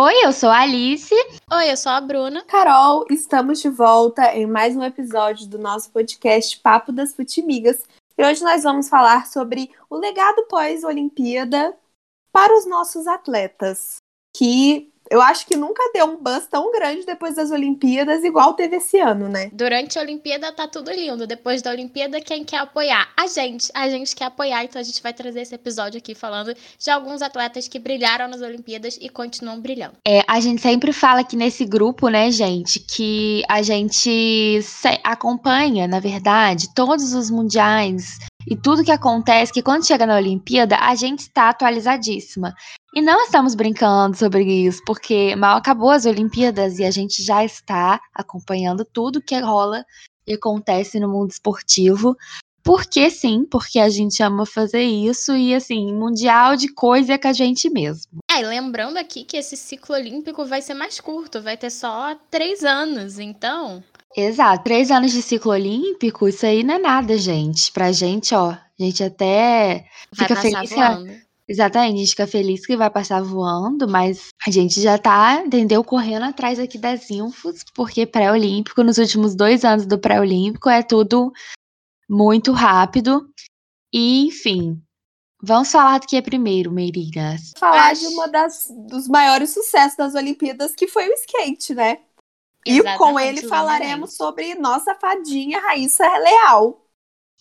Oi, eu sou a Alice. Oi, eu sou a Bruna. Carol, estamos de volta em mais um episódio do nosso podcast Papo das Futimigas. E hoje nós vamos falar sobre o legado pós-Olimpíada para os nossos atletas, que eu acho que nunca deu um buzz tão grande depois das Olimpíadas, igual teve esse ano, né? Durante a Olimpíada tá tudo lindo. Depois da Olimpíada, quem quer apoiar? A gente. A gente quer apoiar, então a gente vai trazer esse episódio aqui falando de alguns atletas que brilharam nas Olimpíadas e continuam brilhando. É, a gente sempre fala aqui nesse grupo, né, gente, que a gente acompanha, na verdade, todos os mundiais e tudo que acontece, que quando chega na Olimpíada, a gente está atualizadíssima. E não estamos brincando sobre isso, porque mal acabou as Olimpíadas e a gente já está acompanhando tudo que rola e acontece no mundo esportivo. Porque sim, porque a gente ama fazer isso e assim, mundial de coisa é com a gente mesmo. É, e lembrando aqui que esse ciclo olímpico vai ser mais curto, vai ter só três anos, então. Exato, três anos de ciclo olímpico, isso aí não é nada, gente. Pra gente, ó, a gente até fica feliz. Voando. Exatamente, a gente fica feliz que vai passar voando, mas a gente já tá, entendeu, correndo atrás aqui das infos, porque pré-olímpico, nos últimos dois anos do pré-olímpico, é tudo muito rápido. E, enfim, vamos falar do que é primeiro, Meirinhas. Falar Acho... de uma das dos maiores sucessos das Olimpíadas, que foi o skate, né? Exatamente, e com ele falaremos sobre nossa fadinha Raíssa Leal.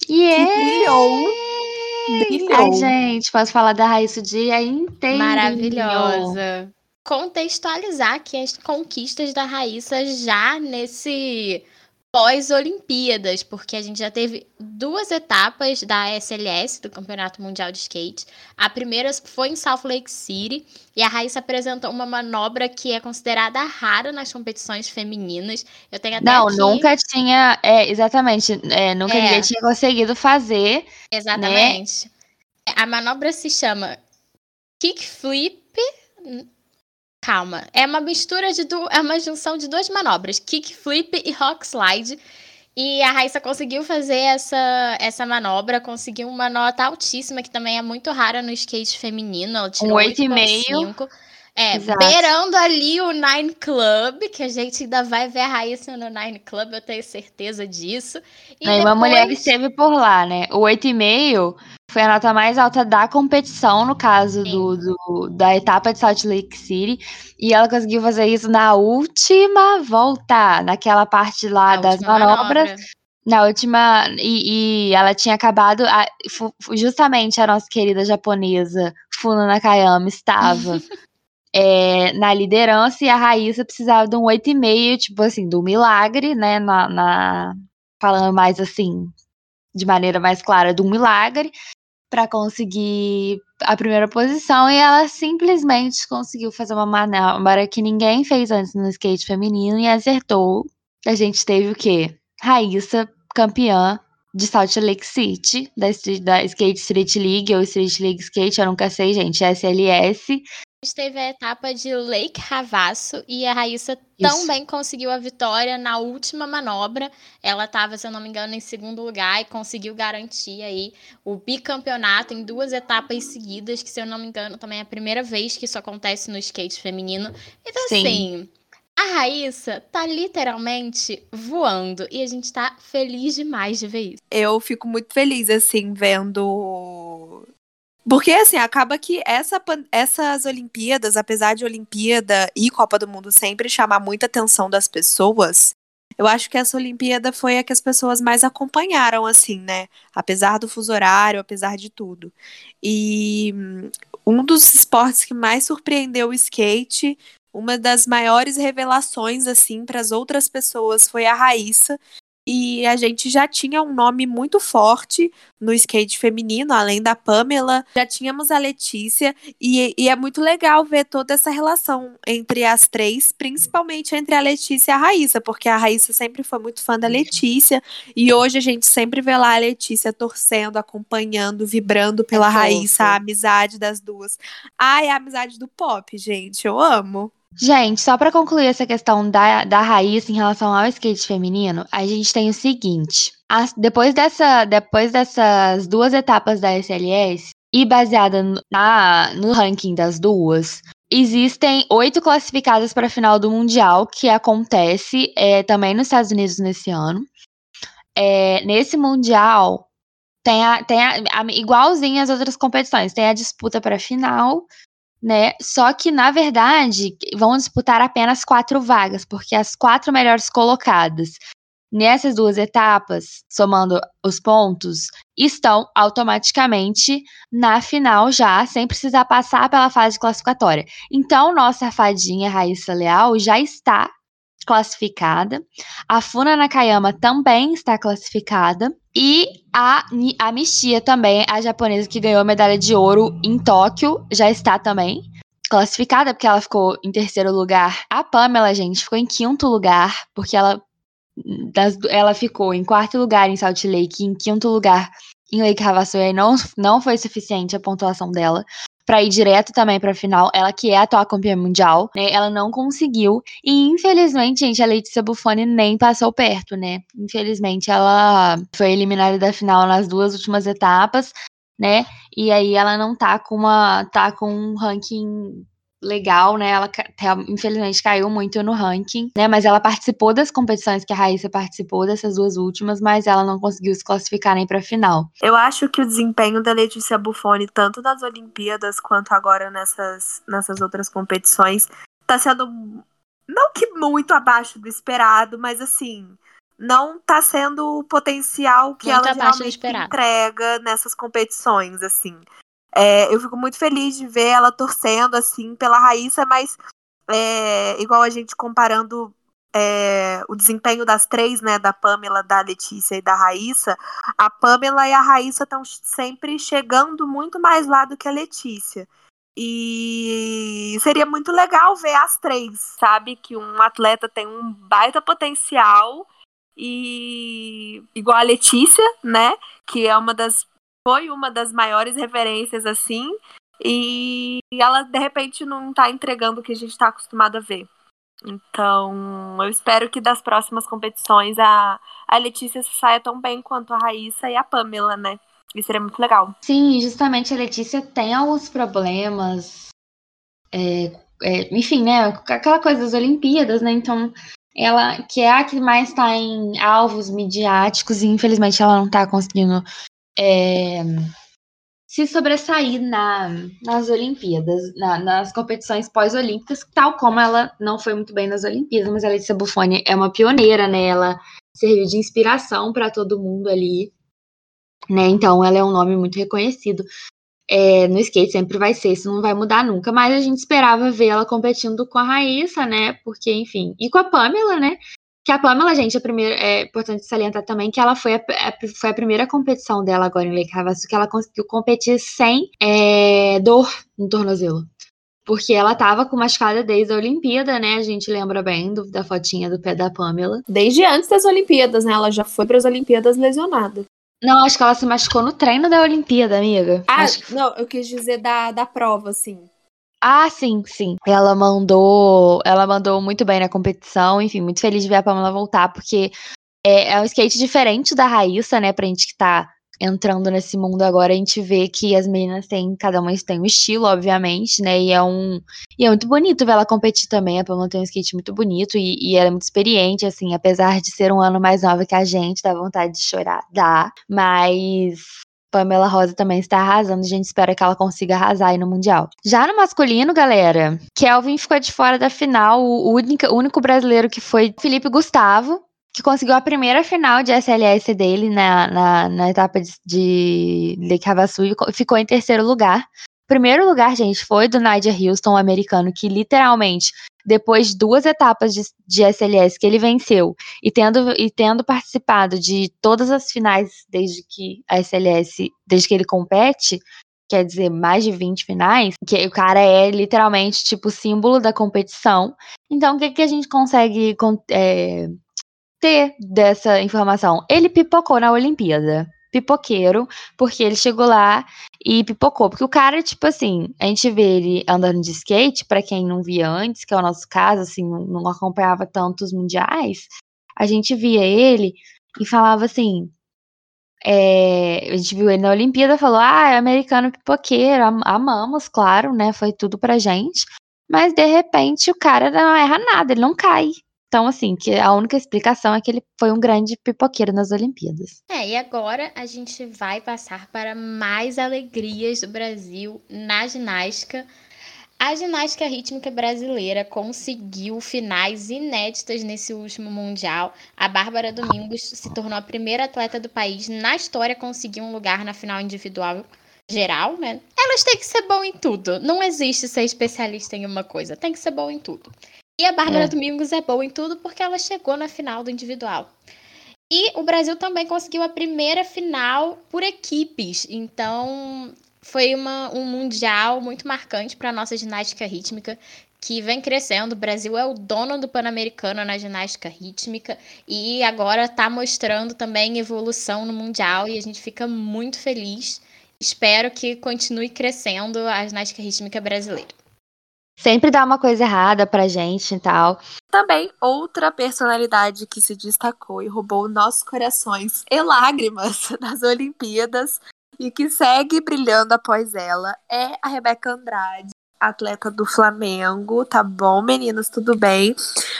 Yeah. Que brilhou Brilhou. Ai, gente, posso falar da Raíssa o dia inteiro. Maravilhosa. Contextualizar aqui as conquistas da Raíssa já nesse pós-Olimpíadas, porque a gente já teve duas etapas da SLS, do Campeonato Mundial de Skate. A primeira foi em Salt Lake City, e a Raíssa apresentou uma manobra que é considerada rara nas competições femininas. Eu tenho até Não, aqui... nunca tinha, é, exatamente, é, nunca é. ninguém tinha conseguido fazer. Né? Exatamente. Né? A manobra se chama kickflip calma. É uma mistura de du... é uma junção de duas manobras, kickflip e rock slide. E a Raíssa conseguiu fazer essa, essa manobra, conseguiu uma nota altíssima, que também é muito rara no skate feminino. Ela tirou um 8,5. É, Exato. beirando ali o Nine Club, que a gente ainda vai ver a Raíssa no Nine Club, eu tenho certeza disso. E depois... uma mulher esteve por lá, né? O 8,5 foi a nota mais alta da competição, no caso do, do, da etapa de Salt Lake City. E ela conseguiu fazer isso na última volta, naquela parte lá das manobras. Manobra. Na última. E, e, ela tinha acabado. A, justamente a nossa querida japonesa, Funa Nakayama, estava é, na liderança e a Raíssa precisava de um 8,5, tipo assim, do milagre, né? Na, na, falando mais assim, de maneira mais clara, do milagre para conseguir a primeira posição e ela simplesmente conseguiu fazer uma manobra que ninguém fez antes no skate feminino e acertou. A gente teve o quê? Raíssa, campeã de Salt Lake City, da, da Skate Street League ou Street League Skate, eu nunca sei, gente, SLS teve a etapa de Lake Ravasso e a Raíssa Isso. também conseguiu a vitória na última manobra. Ela estava, se eu não me engano, em segundo lugar e conseguiu garantir aí o bicampeonato em duas etapas seguidas, que se eu não me engano também é a primeira vez que isso acontece no skate feminino. Então Sim. assim, a Raíssa tá literalmente voando e a gente tá feliz demais de ver isso. Eu fico muito feliz assim vendo porque, assim, acaba que essa, essas Olimpíadas, apesar de Olimpíada e Copa do Mundo sempre chamar muita atenção das pessoas, eu acho que essa Olimpíada foi a que as pessoas mais acompanharam, assim, né? Apesar do fuso horário, apesar de tudo. E um dos esportes que mais surpreendeu o skate, uma das maiores revelações, assim, para as outras pessoas foi a Raíssa, e a gente já tinha um nome muito forte no skate feminino, além da Pamela, já tínhamos a Letícia, e, e, é muito legal ver toda essa relação entre as três, principalmente entre a Letícia e a Raíssa, porque a Raíssa sempre foi muito fã da Letícia, e hoje a gente sempre vê lá a Letícia torcendo, acompanhando, vibrando pela é Raíssa, a amizade das duas. Ai, a amizade do pop, gente, eu amo. Gente, só para concluir essa questão da, da raiz em relação ao skate feminino, a gente tem o seguinte: as, depois, dessa, depois dessas duas etapas da SLS, e baseada na, no ranking das duas, existem oito classificadas para a final do Mundial, que acontece é, também nos Estados Unidos nesse ano. É, nesse Mundial, tem, a, tem a, a, igualzinho às outras competições, tem a disputa para a final, né? Só que, na verdade, vão disputar apenas quatro vagas, porque as quatro melhores colocadas nessas duas etapas, somando os pontos, estão automaticamente na final já, sem precisar passar pela fase classificatória. Então, nossa fadinha Raíssa Leal já está classificada. A Funa Nakayama também está classificada. E a, a Mishia também, a japonesa que ganhou a medalha de ouro em Tóquio, já está também classificada, porque ela ficou em terceiro lugar. A Pamela, gente, ficou em quinto lugar, porque ela das, ela ficou em quarto lugar em Salt Lake, em quinto lugar em Lake Havasu, e não, não foi suficiente a pontuação dela para ir direto também para a final. Ela que é a atual campeã mundial, né? Ela não conseguiu e infelizmente, gente, a Letícia Buffoni nem passou perto, né? Infelizmente, ela foi eliminada da final nas duas últimas etapas, né? E aí ela não tá com uma tá com um ranking legal, né? Ela infelizmente caiu muito no ranking, né? Mas ela participou das competições que a Raíssa participou dessas duas últimas, mas ela não conseguiu se classificar nem para final. Eu acho que o desempenho da Letícia Buffoni, tanto nas Olimpíadas quanto agora nessas, nessas outras competições, tá sendo não que muito abaixo do esperado, mas assim, não tá sendo o potencial que muito ela realmente entrega nessas competições, assim. É, eu fico muito feliz de ver ela torcendo assim pela Raíssa, mas é, igual a gente comparando é, o desempenho das três, né, da Pamela, da Letícia e da Raíssa, a Pamela e a Raíssa estão sempre chegando muito mais lá do que a Letícia. E seria muito legal ver as três, sabe? Que um atleta tem um baita potencial e igual a Letícia, né? Que é uma das foi uma das maiores referências assim, e ela de repente não tá entregando o que a gente está acostumado a ver. Então, eu espero que das próximas competições a, a Letícia saia tão bem quanto a Raíssa e a Pamela, né? Isso seria muito legal. Sim, justamente a Letícia tem alguns problemas. É, é, enfim, né? Aquela coisa das Olimpíadas, né? Então, ela, que é a que mais está em alvos midiáticos, e infelizmente ela não está conseguindo é, se sobressair na, nas Olimpíadas, na, nas competições pós-olímpicas, tal como ela não foi muito bem nas Olimpíadas, mas a Letícia Buffoni é uma pioneira, né? Ela serviu de inspiração para todo mundo ali, né? Então ela é um nome muito reconhecido. É, no skate sempre vai ser, isso não vai mudar nunca, mas a gente esperava ver ela competindo com a Raíssa, né? Porque, enfim, e com a Pamela, né? Que a Pamela, gente, a primeira, é importante salientar também que ela foi a, a, foi a primeira competição dela agora em Lake Havasu que ela conseguiu competir sem é, dor no tornozelo. Porque ela tava com machucada desde a Olimpíada, né? A gente lembra bem do, da fotinha do pé da Pamela. Desde antes das Olimpíadas, né? Ela já foi para as Olimpíadas lesionada. Não, acho que ela se machucou no treino da Olimpíada, amiga. Ah, acho... não, eu quis dizer da, da prova, assim. Ah, sim, sim. Ela mandou, ela mandou muito bem na competição. Enfim, muito feliz de ver a Pamela voltar, porque é, é um skate diferente da Raíssa, né? Pra gente que tá entrando nesse mundo agora, a gente vê que as meninas têm, cada uma tem um estilo, obviamente, né? E é um. E é muito bonito ver ela competir também. A Pamela tem um skate muito bonito e, e ela é muito experiente, assim, apesar de ser um ano mais nova que a gente, dá vontade de chorar, dá. Mas Pamela Rosa também está arrasando. A gente espera que ela consiga arrasar aí no Mundial. Já no masculino, galera, Kelvin ficou de fora da final. O único, único brasileiro que foi Felipe Gustavo, que conseguiu a primeira final de SLS dele na, na, na etapa de, de Lake e ficou em terceiro lugar. Primeiro lugar, gente, foi do Nigel Houston, o americano, que literalmente depois de duas etapas de, de SLS que ele venceu e tendo, e tendo participado de todas as finais desde que a SLS, desde que ele compete, quer dizer, mais de 20 finais, que o cara é literalmente, tipo, símbolo da competição. Então, o que, que a gente consegue é, ter dessa informação? Ele pipocou na Olimpíada pipoqueiro, porque ele chegou lá e pipocou. Porque o cara, tipo assim, a gente vê ele andando de skate, para quem não via antes, que é o nosso caso, assim, não, acompanhava tantos mundiais, a gente via ele e falava assim. É, a gente viu ele na Olimpíada falou: Ah, é americano pipoqueiro, am amamos, claro, né? Foi tudo pra gente. mas de repente o cara não erra nada, ele não cai. Então, assim, que a única explicação é que ele foi um grande pipoqueiro nas Olimpíadas. É, e agora a gente vai passar para mais alegrias do Brasil na ginástica. A ginástica rítmica brasileira conseguiu finais inéditas nesse último Mundial. A Bárbara Domingos se tornou a primeira atleta do país na história a conseguir um lugar na final individual geral, né? Elas têm que ser bom em tudo. Não existe ser especialista em uma coisa, tem que ser bom em tudo. E a Bárbara é. Domingos é boa em tudo porque ela chegou na final do individual. E o Brasil também conseguiu a primeira final por equipes. Então, foi uma, um mundial muito marcante para a nossa ginástica rítmica, que vem crescendo. O Brasil é o dono do Pan-Americano na ginástica rítmica e agora está mostrando também evolução no mundial e a gente fica muito feliz. Espero que continue crescendo a ginástica rítmica brasileira sempre dá uma coisa errada pra gente e tal. Também outra personalidade que se destacou e roubou nossos corações e lágrimas nas Olimpíadas e que segue brilhando após ela é a Rebeca Andrade, atleta do Flamengo, tá bom, meninos, tudo bem?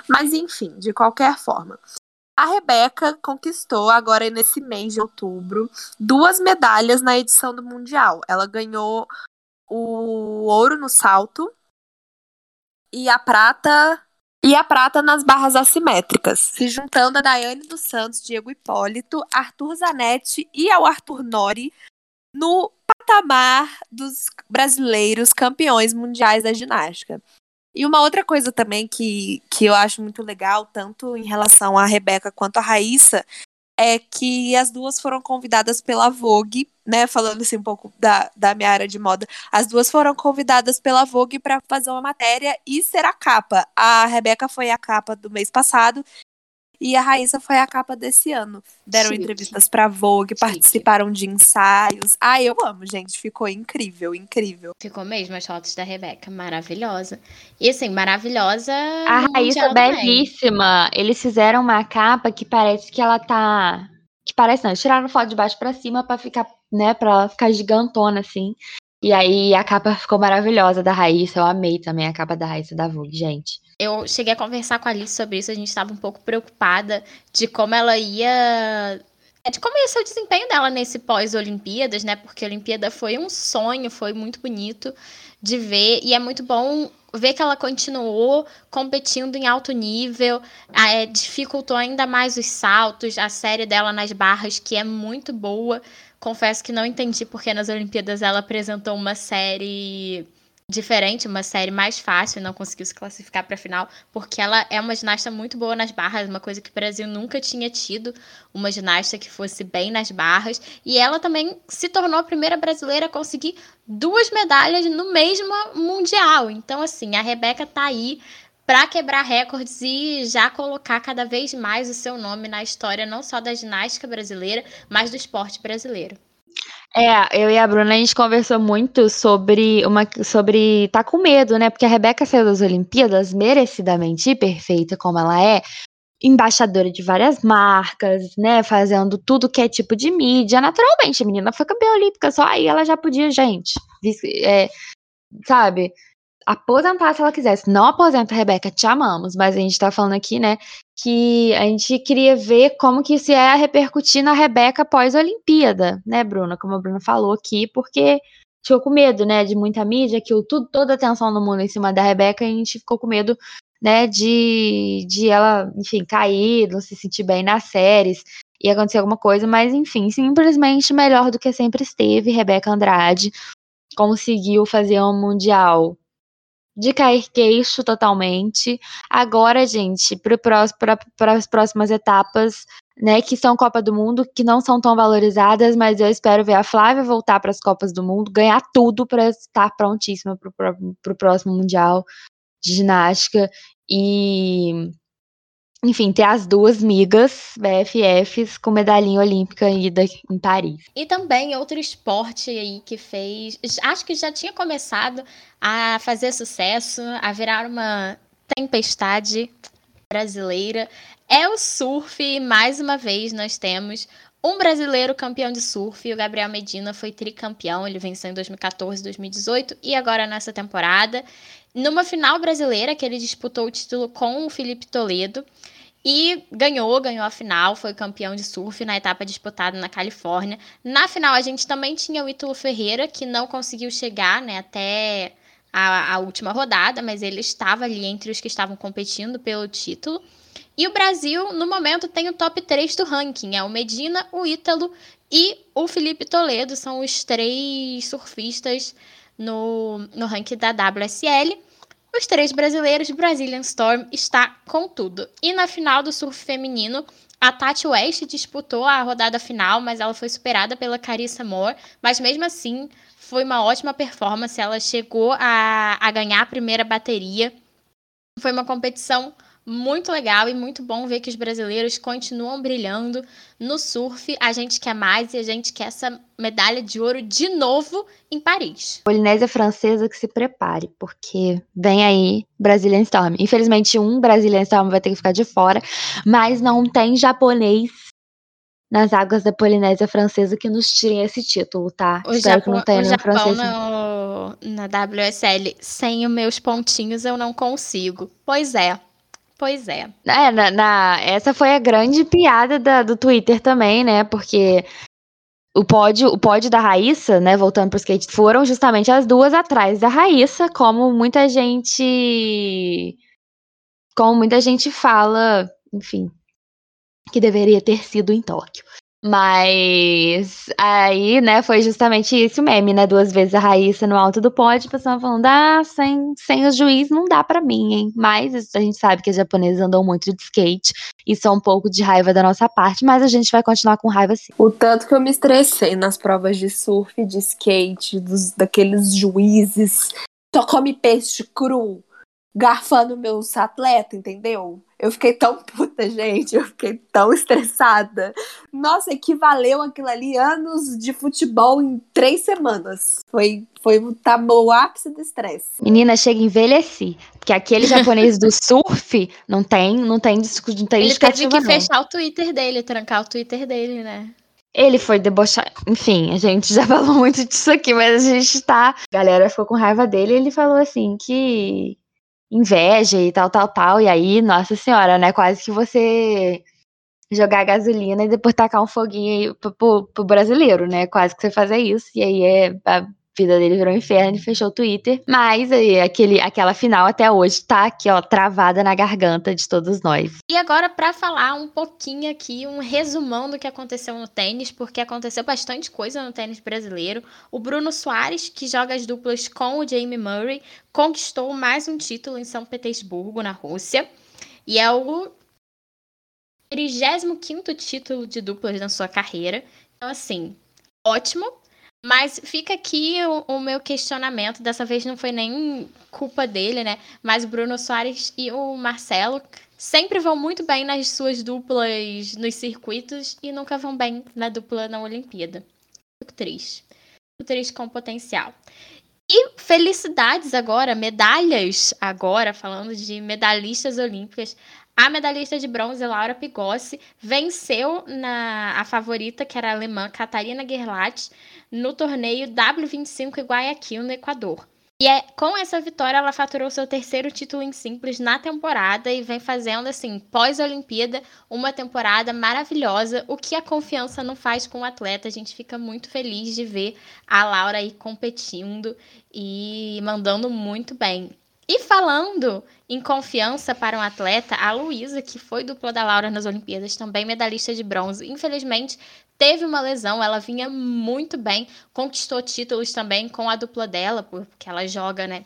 Mas enfim, de qualquer forma, a Rebeca conquistou agora nesse mês de outubro duas medalhas na edição do Mundial. Ela ganhou o ouro no salto e a prata e a prata nas barras assimétricas, se juntando a Daiane dos Santos, Diego Hipólito, Arthur Zanetti e ao Arthur Nori no patamar dos brasileiros campeões mundiais da ginástica. E uma outra coisa também que, que eu acho muito legal, tanto em relação à Rebeca quanto à Raíssa, é que as duas foram convidadas pela Vogue, né? Falando assim um pouco da, da minha área de moda. As duas foram convidadas pela Vogue para fazer uma matéria e ser a capa. A Rebeca foi a capa do mês passado e a Raíssa foi a capa desse ano. Deram Chique. entrevistas pra Vogue, Chique. participaram de ensaios. Ah, eu amo, gente. Ficou incrível, incrível. Ficou mesmo as fotos da Rebeca. Maravilhosa. E assim, maravilhosa. A Raíssa é belíssima. Eles fizeram uma capa que parece que ela tá. Que parece não, tiraram foto de baixo para cima para ficar, né, pra ficar gigantona assim. E aí a capa ficou maravilhosa da Raíssa. Eu amei também a capa da Raíssa da Vogue, gente. Eu cheguei a conversar com a Alice sobre isso, a gente estava um pouco preocupada de como ela ia. É, de como ia ser o desempenho dela nesse pós-Olimpíadas, né? Porque a Olimpíada foi um sonho, foi muito bonito de ver. E é muito bom ver que ela continuou competindo em alto nível, é, dificultou ainda mais os saltos, a série dela nas barras, que é muito boa. Confesso que não entendi porque nas Olimpíadas ela apresentou uma série diferente, uma série mais fácil, não conseguiu se classificar para a final, porque ela é uma ginasta muito boa nas barras, uma coisa que o Brasil nunca tinha tido, uma ginasta que fosse bem nas barras, e ela também se tornou a primeira brasileira a conseguir duas medalhas no mesmo mundial. Então assim, a Rebeca tá aí para quebrar recordes e já colocar cada vez mais o seu nome na história não só da ginástica brasileira, mas do esporte brasileiro. É, eu e a Bruna a gente conversou muito sobre uma sobre tá com medo, né? Porque a Rebeca saiu das Olimpíadas merecidamente perfeita como ela é, embaixadora de várias marcas, né, fazendo tudo que é tipo de mídia. Naturalmente, a menina foi campeã olímpica, só aí ela já podia, gente, é, sabe? aposentar se ela quisesse. Não aposenta, Rebeca, te amamos, mas a gente tá falando aqui, né, que a gente queria ver como que isso ia repercutir na Rebeca pós-Olimpíada, né, Bruna? Como a Bruna falou aqui, porque ficou com medo, né, de muita mídia, que tudo, toda a atenção do mundo em cima da Rebeca, e a gente ficou com medo, né, de, de ela, enfim, cair, não se sentir bem nas séries, e acontecer alguma coisa, mas enfim, simplesmente melhor do que sempre esteve, Rebeca Andrade conseguiu fazer um mundial de cair queixo totalmente. Agora, gente, para as próximas etapas, né, que são Copa do Mundo, que não são tão valorizadas, mas eu espero ver a Flávia voltar para as Copas do Mundo, ganhar tudo para estar prontíssima para o próximo Mundial de Ginástica. E enfim, ter as duas migas BFFs com medalhinha olímpica ida em Paris. E também outro esporte aí que fez, acho que já tinha começado a fazer sucesso, a virar uma tempestade brasileira, é o surf. Mais uma vez nós temos um brasileiro campeão de surf, o Gabriel Medina foi tricampeão, ele venceu em 2014, 2018 e agora nessa temporada. Numa final brasileira que ele disputou o título com o Felipe Toledo. E ganhou, ganhou a final, foi campeão de surf na etapa disputada na Califórnia. Na final, a gente também tinha o Ítalo Ferreira, que não conseguiu chegar né, até a, a última rodada, mas ele estava ali entre os que estavam competindo pelo título. E o Brasil, no momento, tem o top 3 do ranking. É o Medina, o Ítalo e o Felipe Toledo. São os três surfistas no, no ranking da WSL. Os três brasileiros, Brazilian Storm está com tudo. E na final do surf feminino, a Tati West disputou a rodada final, mas ela foi superada pela Carissa Moore. Mas mesmo assim, foi uma ótima performance. Ela chegou a, a ganhar a primeira bateria. Foi uma competição muito legal e muito bom ver que os brasileiros continuam brilhando no surf. A gente quer mais e a gente quer essa medalha de ouro de novo em Paris. Polinésia Francesa que se prepare, porque vem aí Brazilian Storm. Infelizmente, um Brazilian Storm vai ter que ficar de fora, mas não tem japonês nas águas da Polinésia Francesa que nos tirem esse título, tá? O Espero Japão, que não tenha o Japão francês. No, na WSL, sem os meus pontinhos eu não consigo. Pois é. Pois é. É, na, na, essa foi a grande piada da, do Twitter também, né? Porque o pódio, o pódio da Raíssa, né, voltando pro skate, foram justamente as duas atrás da Raíssa, como muita gente. Como muita gente fala, enfim, que deveria ter sido em Tóquio. Mas aí, né, foi justamente isso o meme, né? Duas vezes a Raíssa no alto do pódio, pessoal falando, ah, sem, sem o juiz não dá para mim, hein? Mas a gente sabe que os japoneses andam muito de skate e são um pouco de raiva da nossa parte, mas a gente vai continuar com raiva sim. O tanto que eu me estressei nas provas de surf, de skate, dos, daqueles juízes, só come peixe cru, garfando meus atletas, entendeu? Eu fiquei tão puta, gente. Eu fiquei tão estressada. Nossa, equivaleu aquilo ali anos de futebol em três semanas. Foi, foi tá, o ápice do estresse. Menina, chega a envelhecer. Porque aquele japonês do surf não tem, não tem, não tem Ele teve que não. fechar o Twitter dele, trancar o Twitter dele, né? Ele foi debochado. Enfim, a gente já falou muito disso aqui, mas a gente tá. A galera ficou com raiva dele e ele falou assim que inveja e tal, tal, tal. E aí, nossa senhora, né? Quase que você jogar gasolina e depois tacar um foguinho aí pro, pro, pro brasileiro, né? Quase que você fazer isso. E aí é vida dele virou um inferno e fechou o Twitter. Mas aí, aquele, aquela final até hoje tá aqui, ó, travada na garganta de todos nós. E agora, para falar um pouquinho aqui, um resumão do que aconteceu no tênis, porque aconteceu bastante coisa no tênis brasileiro. O Bruno Soares, que joga as duplas com o Jamie Murray, conquistou mais um título em São Petersburgo, na Rússia. E é o 35 título de duplas na sua carreira. Então, assim, ótimo. Mas fica aqui o, o, meu questionamento. Dessa vez não foi nem culpa dele, né? Mas o Bruno Soares e o Marcelo sempre vão muito bem nas suas duplas nos circuitos e nunca vão bem na dupla na Olimpíada. Fico triste. Fico triste com potencial. E felicidades agora, medalhas agora, falando de medalhistas olímpicas. A medalhista de bronze, Laura Pigossi, venceu na, a favorita, que era a alemã Catarina Gerlach, no torneio W25 em Guayaquil, no Equador. E é, com essa vitória, ela faturou seu terceiro título em simples na temporada e vem fazendo, assim, pós-Olimpíada, uma temporada maravilhosa. O que a confiança não faz com o atleta. A gente fica muito feliz de ver a Laura aí competindo e mandando muito bem. E falando em confiança para um atleta, a Luísa, que foi dupla da Laura nas Olimpíadas, também medalhista de bronze, infelizmente teve uma lesão, ela vinha muito bem, conquistou títulos também com a dupla dela, porque ela joga, né,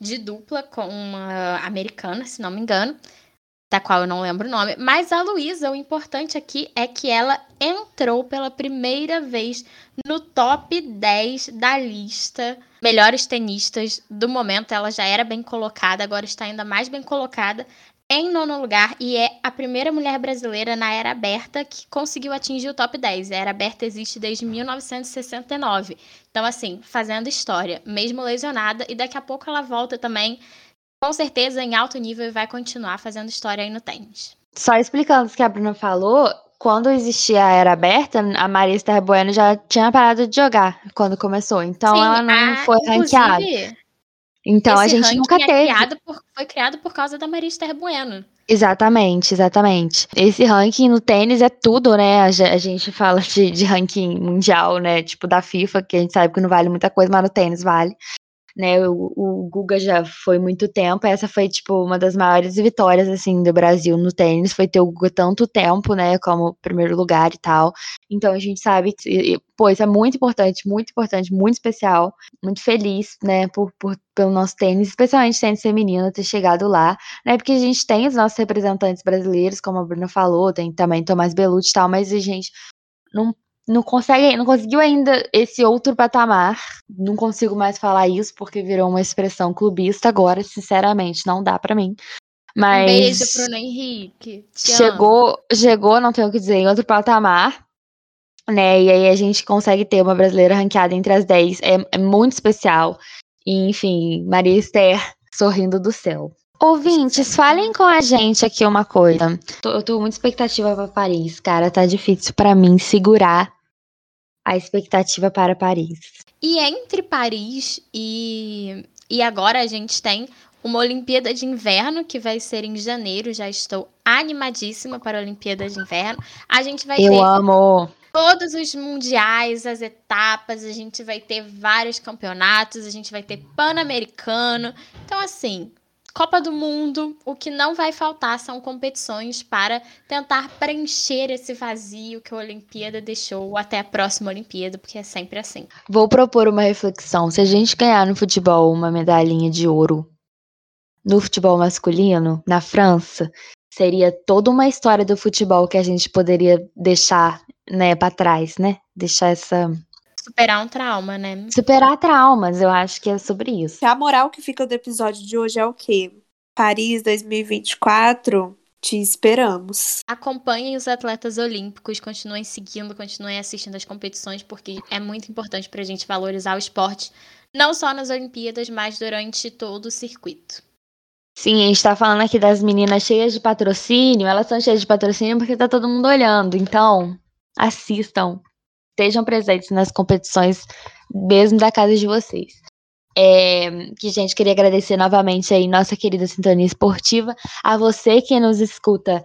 de dupla com uma americana, se não me engano da qual eu não lembro o nome, mas a Luísa, o importante aqui é que ela entrou pela primeira vez no top 10 da lista melhores tenistas do momento. Ela já era bem colocada, agora está ainda mais bem colocada em nono lugar e é a primeira mulher brasileira na era aberta que conseguiu atingir o top 10. A era aberta existe desde 1969. Então, assim, fazendo história, mesmo lesionada, e daqui a pouco ela volta também com certeza em alto nível e vai continuar fazendo história aí no tênis. Só explicando o que a Bruna falou, quando existia a era aberta, a Maria Esther Bueno já tinha parado de jogar quando começou. Então Sim, ela não a, foi ranqueada. Então a gente nunca é teve. criado por- foi criado por causa da Maria Esther Bueno. Exatamente, exatamente. Esse ranking no tênis é tudo, né? A, a gente fala de, de ranking mundial, né? Tipo da FIFA, que a gente sabe que não vale muita coisa, mas no tênis vale. Né, o, o Guga já foi muito tempo. Essa foi, tipo, uma das maiores vitórias, assim, do Brasil no tênis. Foi ter o Guga tanto tempo, né? Como primeiro lugar e tal. Então a gente sabe que, pô, isso é muito importante, muito importante, muito especial. Muito feliz, né? Por, por, pelo nosso tênis, especialmente tênis feminino, ter chegado lá né? Porque a gente tem os nossos representantes brasileiros, como a Bruna falou, tem também Tomás Belucci e tal, mas a gente não, não consegue, não conseguiu ainda esse outro patamar. Não consigo mais falar isso porque virou uma expressão clubista agora, sinceramente, não dá pra mim. Mas Um beijo, Bruno Henrique. Te amo. chegou, chegou, não tenho o que dizer, em outro patamar. Né, e aí a gente consegue ter uma brasileira ranqueada entre as 10. É, é muito especial. E, enfim, Maria Esther sorrindo do céu. Ouvintes, falem com a gente aqui uma coisa. Tô- eu tô muito expectativa pra Paris, cara. Tá difícil pra mim segurar a expectativa para Paris. E entre Paris e, e agora a gente tem uma Olimpíada de Inverno que vai ser em janeiro. Já estou animadíssima para a Olimpíada de Inverno. A gente vai Eu ter amo. todos os mundiais, as etapas, a gente vai ter vários campeonatos, a gente vai ter Pan-Americano. Então, assim, Copa do Mundo, o que não vai faltar são competições para tentar preencher esse vazio que a Olimpíada deixou até a próxima Olimpíada, porque é sempre assim. Vou propor uma reflexão. Se a gente ganhar no futebol uma medalhinha de ouro no futebol masculino, na França, seria toda uma história do futebol que a gente poderia deixar, né, para trás, né? Deixar essa Superar um trauma, né? superar traumas, eu acho que é sobre isso. A moral que fica do episódio de hoje é o quê? Paris 2024, te esperamos. Acompanhem os atletas olímpicos, continuem seguindo, continuem assistindo as competições, porque é muito importante para a gente valorizar o esporte, não só nas Olimpíadas, mas durante todo o circuito. Sim, a gente tá falando aqui das meninas cheias de patrocínio, elas são cheias de patrocínio porque tá todo mundo olhando. Então, assistam, estejam presentes nas competições, mesmo da casa de vocês. É, que, gente, queria agradecer novamente aí nossa querida Sintonia Esportiva, a você que nos escuta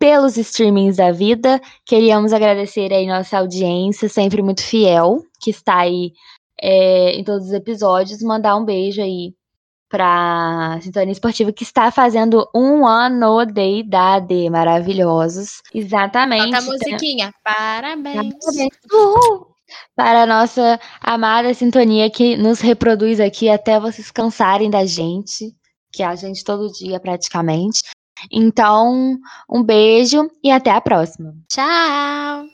pelos streamings da vida. Queríamos agradecer aí nossa audiência, sempre muito fiel, que está aí é, em todos os episódios. Mandar um beijo aí pra Sintonia Esportiva, que está fazendo um ano de idade. Maravilhosos. Exatamente. Toca a musiquinha. Parabéns. Parabéns. Uhul! Para a nossa amada sintonia que nos reproduz aqui até vocês cansarem da gente, que é a gente todo dia praticamente. Então, um beijo e até a próxima. Tchau.